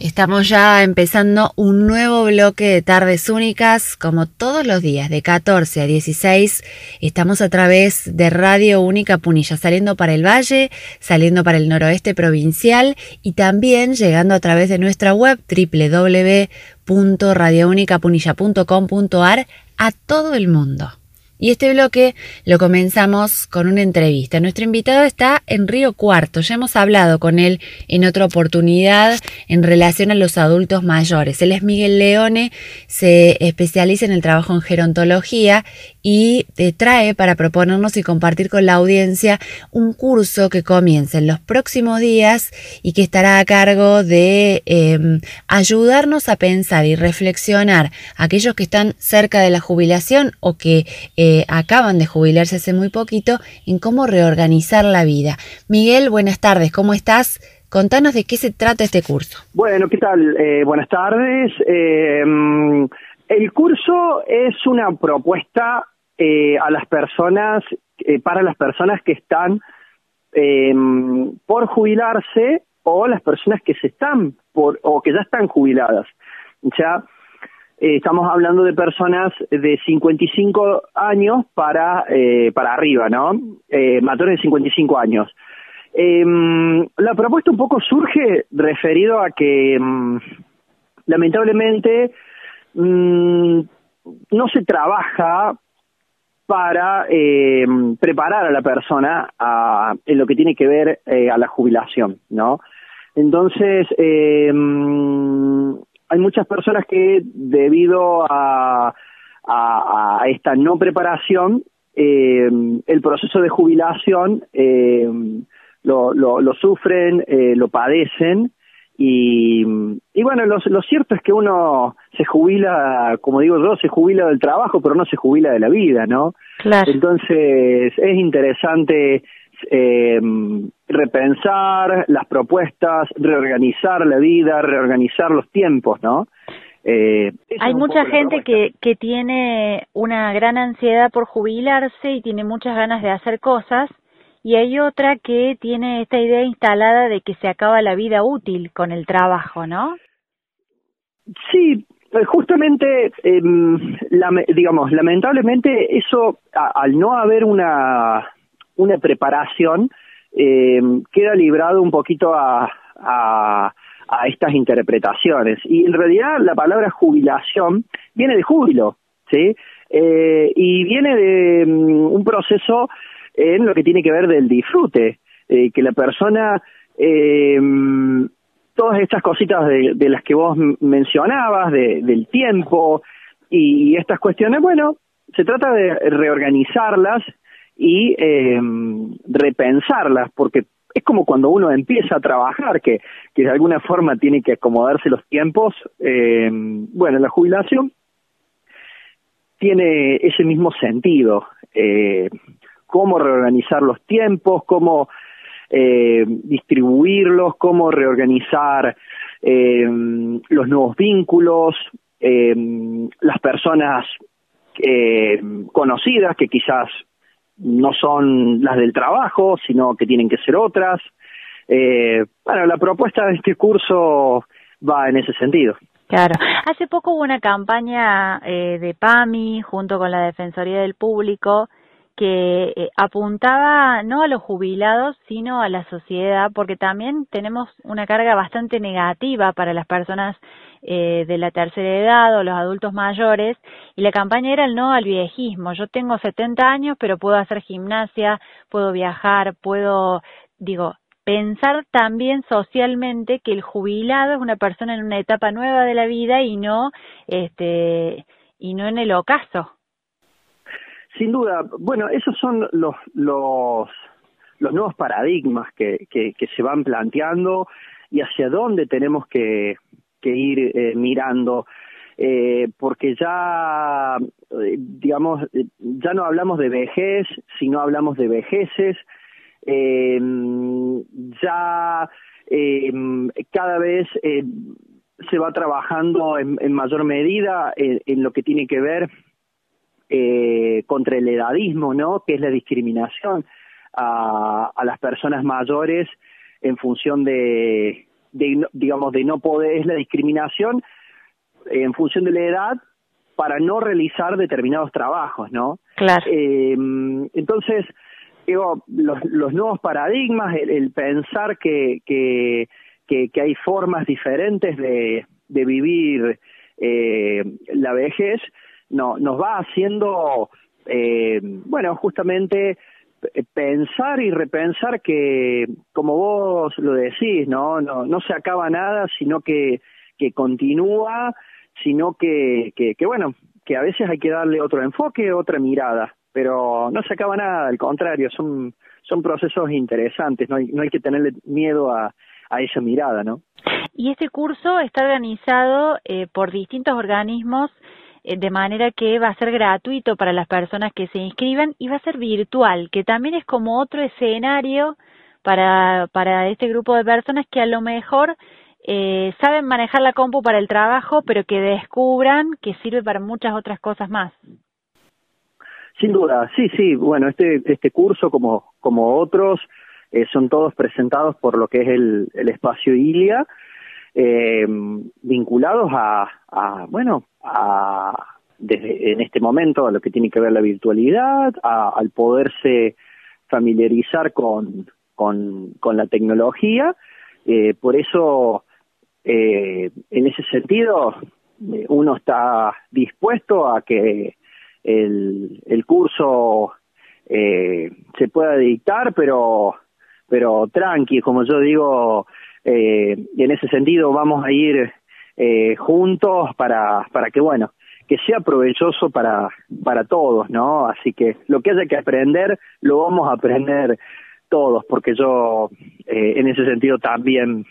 Estamos ya empezando un nuevo bloque de tardes únicas, como todos los días, de 14 a 16. Estamos a través de Radio Única Punilla, saliendo para el Valle, saliendo para el noroeste provincial y también llegando a través de nuestra web www.radiounicapunilla.com.ar a todo el mundo. Y este bloque lo comenzamos con una entrevista. Nuestro invitado está en Río Cuarto. Ya hemos hablado con él en otra oportunidad en relación a los adultos mayores. Él es Miguel Leone, se especializa en el trabajo en gerontología y te trae para proponernos y compartir con la audiencia un curso que comienza en los próximos días y que estará a cargo de em, ayudarnos a pensar y reflexionar aquellos que están cerca de la jubilación o que eh, acaban de jubilarse hace muy poquito en cómo reorganizar la vida. Miguel, buenas tardes, ¿cómo estás? Contanos de qué se trata este curso. Bueno, ¿qué tal? Eh, buenas tardes. Eh, el curso es una propuesta eh, a las personas, para las personas que están por jubilarse o las personas que se están por o que ya están jubiladas. Sea, eh, estamos hablando de personas de 55 años para, eh, para arriba, ¿no? Eh, mayores de 55 años. Em, la propuesta un poco surge referido a que mm, lamentablemente mm, no se trabaja para em, preparar a la persona a, en lo que tiene que ver a la jubilación, ¿no? Entonces, eh, hay muchas personas que debido a, esta no preparación, eh, el proceso de jubilación eh, lo, lo, sufren, eh, lo padecen y, y bueno, lo, lo, cierto es que uno se jubila, como digo yo, se jubila del trabajo, pero no se jubila de la vida, ¿no? Claro. Entonces es interesante eh, repensar las propuestas, reorganizar la vida, reorganizar los tiempos, ¿no? Eh, Hay mucha gente que, que tiene una gran ansiedad por jubilarse y tiene muchas ganas de hacer cosas y hay otra que tiene esta idea instalada de que se acaba la vida útil con el trabajo, ¿no? Sí, eh, justamente, eh, digamos, lamentablemente eso, al no haber una, una preparación, eh, queda librado un poquito a, a, estas interpretaciones. Y en realidad la palabra jubilación viene de júbilo, ¿sí? Eh, y viene de mm, un proceso en lo que tiene que ver del disfrute, eh, que la persona, todas estas cositas de, de, las que vos mencionabas, de, del tiempo y estas cuestiones, bueno, se trata de reorganizarlas y eh, repensarlas, porque es como cuando uno empieza a trabajar, que, que de alguna forma tiene que acomodarse los tiempos. Eh, bueno, la jubilación tiene ese mismo sentido. Eh, cómo reorganizar los tiempos, cómo eh, distribuirlos, cómo reorganizar eh, los nuevos vínculos, eh, las personas eh, conocidas que quizás no son las del trabajo, sino que tienen que ser otras. Eh, bueno, la propuesta de este curso va en ese sentido. Claro. Hace poco hubo una campaña eh, de PAMI junto con la Defensoría del Público que eh, apuntaba no a los jubilados, sino a la sociedad, porque también tenemos una carga bastante negativa para las personas eh, de la tercera edad o los adultos mayores y la campaña era el no al viejismo. Yo tengo 70 años, pero puedo hacer gimnasia, puedo viajar, puedo, digo, pensar también socialmente que el jubilado es una persona en una etapa nueva de la vida y no, este, y no en el ocaso. Sin duda, bueno, esos son los, los, los nuevos paradigmas que, que, que se van planteando y hacia dónde tenemos que, que ir eh, mirando, eh, porque ya, eh, digamos, ya no hablamos de vejez, sino hablamos de vejeces, ya cada vez se va trabajando en, mayor medida en, lo que tiene que ver contra el edadismo, ¿no? Que es la discriminación a, a las personas mayores en función de de, digamos, de no poder, es la discriminación en función de la edad para no realizar determinados trabajos, ¿no? Claro. Eh, entonces, digo, los, los nuevos paradigmas, el, pensar que, que, que, hay formas diferentes de, de vivir eh, la vejez, no, nos va haciendo, eh, bueno, justamente pensar y repensar que, como vos lo decís, ¿no? No, no se acaba nada, sino que, que continúa sino que, que, que, bueno, que a veces hay que darle otro enfoque, otra mirada, pero no se acaba nada, al contrario, son, son procesos interesantes, no hay, no hay que tenerle miedo a, a esa mirada, ¿no? Y este curso está organizado eh, por distintos organismos eh, de manera que va a ser gratuito para las personas que se inscriban y va a ser virtual, que también es como otro escenario para, para este grupo de personas que a lo mejor eh, saben manejar la compu para el trabajo, pero que descubran que sirve para muchas otras cosas más. Sin duda, sí, sí. Bueno, este, este curso, como, como otros, eh, son todos presentados por lo que es el espacio ILIA, eh, vinculados a, bueno, a, desde en este momento a lo que tiene que ver la virtualidad, a, al poderse familiarizar con, con, con la tecnología. Eh, por eso eh, en ese sentido, uno está dispuesto a que el, el curso eh, se pueda dictar, pero, pero tranqui, como yo digo, eh, en ese sentido vamos a ir eh, juntos para, para que, bueno, que sea provechoso para, para todos, ¿no? Así que lo que haya que aprender, lo vamos a aprender todos, porque yo eh, en ese sentido también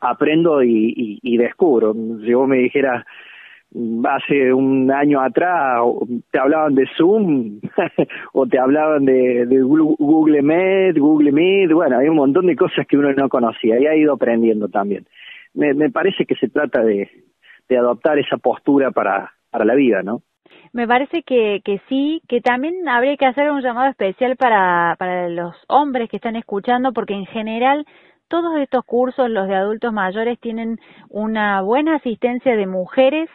aprendo y, y, descubro. Si vos me dijeras hace un año atrás te hablaban de Zoom o te hablaban de, de, Google Meet, Google Meet, bueno, hay un montón de cosas que uno no conocía y ha ido aprendiendo también. Me, parece que se trata de, de adoptar esa postura para, para la vida, ¿no? Me parece que, que sí, que también habría que hacer un llamado especial para los hombres que están escuchando, porque en general todos estos cursos, los de adultos mayores, tienen una buena asistencia de mujeres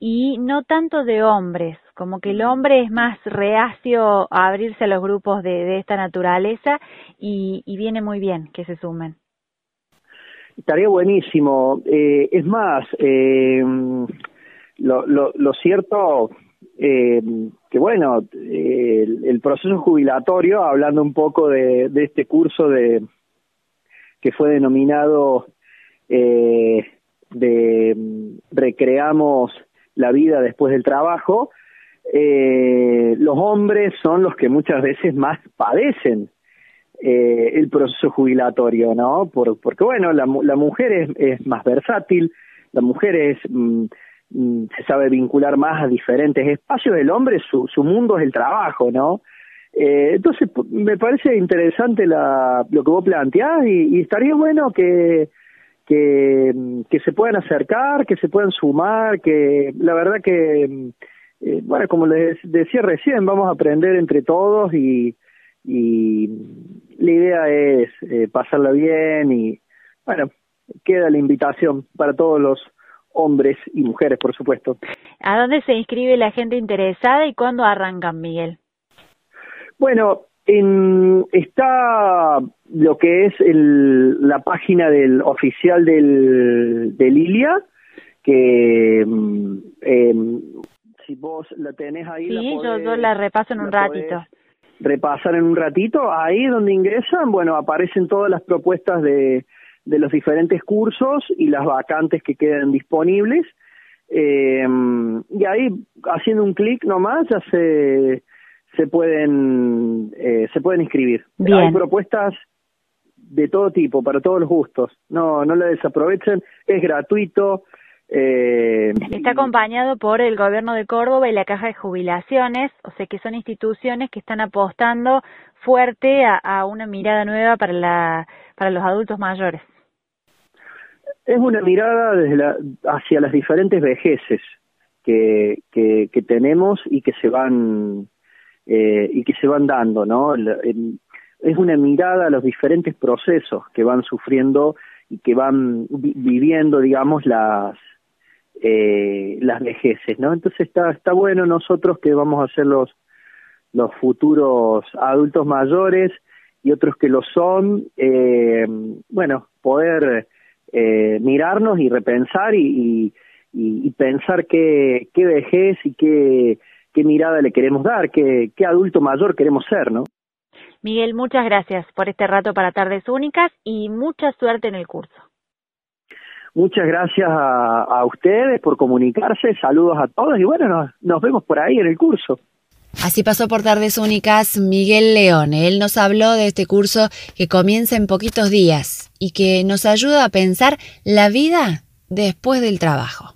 y no tanto de hombres, como que el hombre es más reacio a abrirse a los grupos de, de esta naturaleza y, y, viene muy bien que se sumen. Estaría buenísimo. Eh, es más, eh, lo, lo, lo, cierto eh, que bueno, el, el, proceso jubilatorio, hablando un poco de, de este curso de, que fue denominado eh, de Recreamos la vida después del trabajo, eh, los hombres son los que muchas veces más padecen eh, el proceso jubilatorio, ¿no? Por, porque, bueno, la, la mujer es, es, más versátil, la mujer es, mm, mm, se sabe vincular más a diferentes espacios, el hombre, su, su mundo es el trabajo, ¿no? Eh, entonces, me parece interesante la, lo que vos planteás y estaría bueno que, que, que, se puedan acercar, que se puedan sumar, que la verdad que, eh, bueno, como les decía recién, vamos a aprender entre todos y, y la idea es eh, pasarla bien y, bueno, queda la invitación para todos los hombres y mujeres, por supuesto. ¿A dónde se inscribe la gente interesada y cuándo arrancan, Miguel? Bueno, en, está lo que es el, la página del oficial del, del Ilia, que eh, si vos la tenés ahí... Sí, yo, yo, la repaso en un ratito. Repasar en un ratito, ahí donde ingresan, bueno, aparecen todas las propuestas de, de los diferentes cursos y las vacantes que quedan disponibles. Eh, y ahí, haciendo un clic nomás, ya se se pueden eh, se pueden inscribir. Hay propuestas de todo tipo, para todos los gustos. No no la desaprovechen, es gratuito. Eh, Está acompañado por el gobierno de Córdoba y la Caja de Jubilaciones, o sea que son instituciones que están apostando fuerte a, a una mirada nueva para la para los adultos mayores. Es una mirada desde la, hacia las diferentes vejeces que, que, que tenemos y que se van eh, y que se van dando, ¿no? Es una mirada a los diferentes procesos que van sufriendo y que van viviendo, digamos, las eh, las vejeces, ¿no? Entonces está está bueno nosotros que vamos a ser los los futuros adultos mayores y otros que lo son, eh, bueno, poder eh, mirarnos y repensar y, y, pensar qué, qué vejez y qué, qué mirada le queremos dar, qué, qué adulto mayor queremos ser, ¿no? Miguel, muchas gracias por este rato para Tardes Únicas y mucha suerte en el curso. Muchas gracias a, ustedes por comunicarse, saludos a todos y bueno, nos, vemos por ahí en el curso. Así pasó por Tardes Únicas Miguel León. Él nos habló de este curso que comienza en poquitos días y que nos ayuda a pensar la vida después del trabajo.